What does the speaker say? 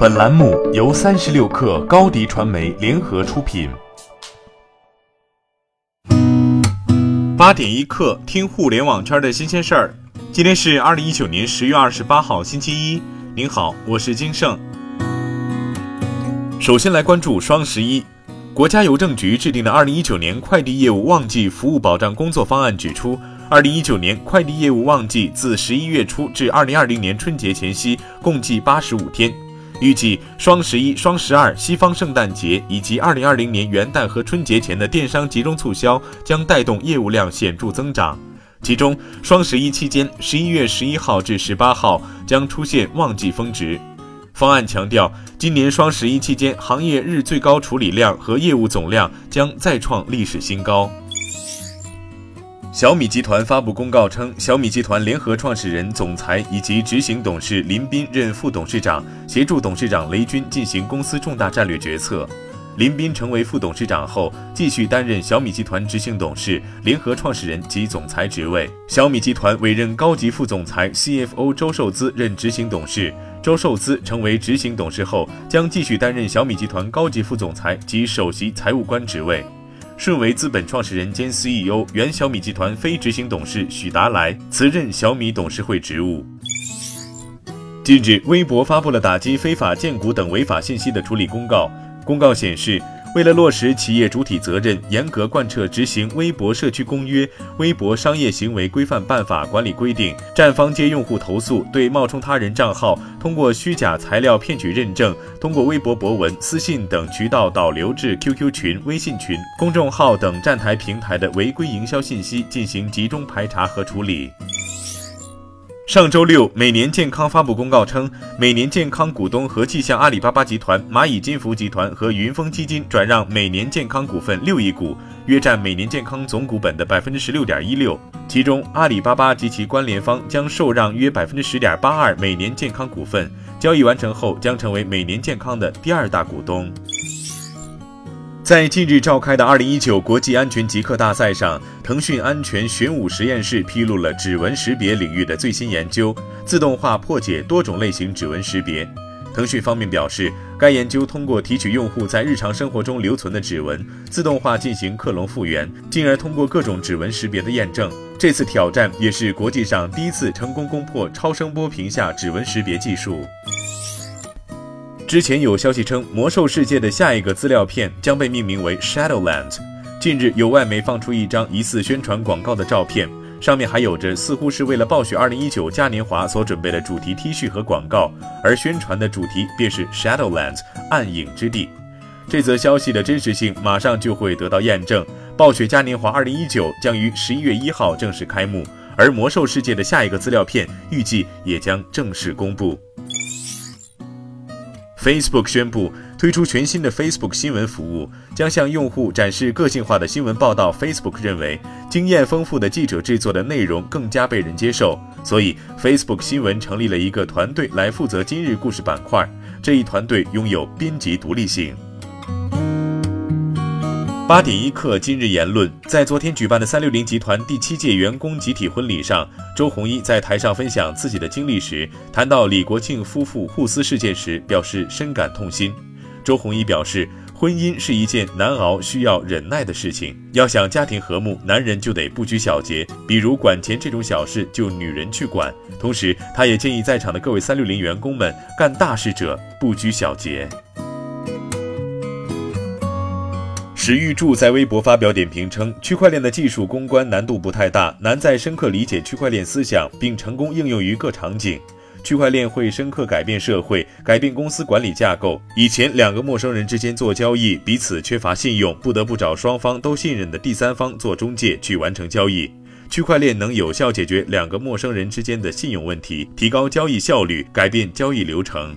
本栏目由三十六氪高低传媒联合出品。八点一刻，听互联网圈的新鲜事儿。今天是二零一九年十月二十八号，星期一。您好，我是金盛。首先来关注双十一。国家邮政局制定的二零一九年快递业务旺季服务保障工作方案指出，二零一九年快递业务旺季自十一月初至二零二零年春节前夕，共计八十五天。预计双十一、双十二、西方圣诞节以及二零二零年元旦和春节前的电商集中促销将带动业务量显著增长。其中，双十一期间，十一月十一号至十八号将出现旺季峰值。方案强调，今年双十一期间，行业日最高处理量和业务总量将再创历史新高。小米集团发布公告称，小米集团联合创始人、总裁以及执行董事林斌任副董事长，协助董事长雷军进行公司重大战略决策。林斌成为副董事长后，继续担任小米集团执行董事、联合创始人及总裁职位。小米集团委任高级副总裁 CFO 周受资任执行董事。周受资成为执行董事后，将继续担任小米集团高级副总裁及首席财务官职位。顺为资本创始人兼 CEO，原小米集团非执行董事许达来辞任小米董事会职务。近日，微博发布了打击非法荐股等违法信息的处理公告。公告显示。为了落实企业主体责任，严格贯彻执行《微博社区公约》《微博商业行为规范办法》管理规定，站方接用户投诉，对冒充他人账号、通过虚假材料骗取认证、通过微博博文、私信等渠道导流至 QQ 群、微信群、公众号等站台平台的违规营销信息进行集中排查和处理。上周六，美年健康发布公告称，每年健康股东合计向阿里巴巴集团、蚂蚁金服集团和云峰基金转让每年健康股份六亿股，约占每年健康总股本的百分之十六点一六。其中，阿里巴巴及其关联方将受让约百分之十点八二每年健康股份，交易完成后将成为每年健康的第二大股东。在近日召开的二零一九国际安全极客大赛上，腾讯安全玄武实验室披露了指纹识别领域的最新研究，自动化破解多种类型指纹识别。腾讯方面表示，该研究通过提取用户在日常生活中留存的指纹，自动化进行克隆复原，进而通过各种指纹识别的验证。这次挑战也是国际上第一次成功攻破超声波屏下指纹识别技术。之前有消息称，《魔兽世界》的下一个资料片将被命名为 Shadowlands。近日，有外媒放出一张疑似宣传广告的照片，上面还有着似乎是为了暴雪2019嘉年华所准备的主题 T 恤和广告，而宣传的主题便是 Shadowlands 暗影之地。这则消息的真实性马上就会得到验证。暴雪嘉年华2019将于十一月一号正式开幕，而《魔兽世界》的下一个资料片预计也将正式公布。Facebook 宣布推出全新的 Facebook 新闻服务，将向用户展示个性化的新闻报道。Facebook 认为，经验丰富的记者制作的内容更加被人接受，所以 Facebook 新闻成立了一个团队来负责今日故事板块。这一团队拥有编辑独立性。八点一刻，今日言论，在昨天举办的三六零集团第七届员工集体婚礼上，周鸿祎在台上分享自己的经历时，谈到李国庆夫妇互撕事件时，表示深感痛心。周鸿祎表示，婚姻是一件难熬、需要忍耐的事情，要想家庭和睦，男人就得不拘小节，比如管钱这种小事就女人去管。同时，他也建议在场的各位三六零员工们，干大事者不拘小节。史玉柱在微博发表点评称，区块链的技术攻关难度不太大，难在深刻理解区块链思想并成功应用于各场景。区块链会深刻改变社会，改变公司管理架构。以前两个陌生人之间做交易，彼此缺乏信用，不得不找双方都信任的第三方做中介去完成交易。区块链能有效解决两个陌生人之间的信用问题，提高交易效率，改变交易流程。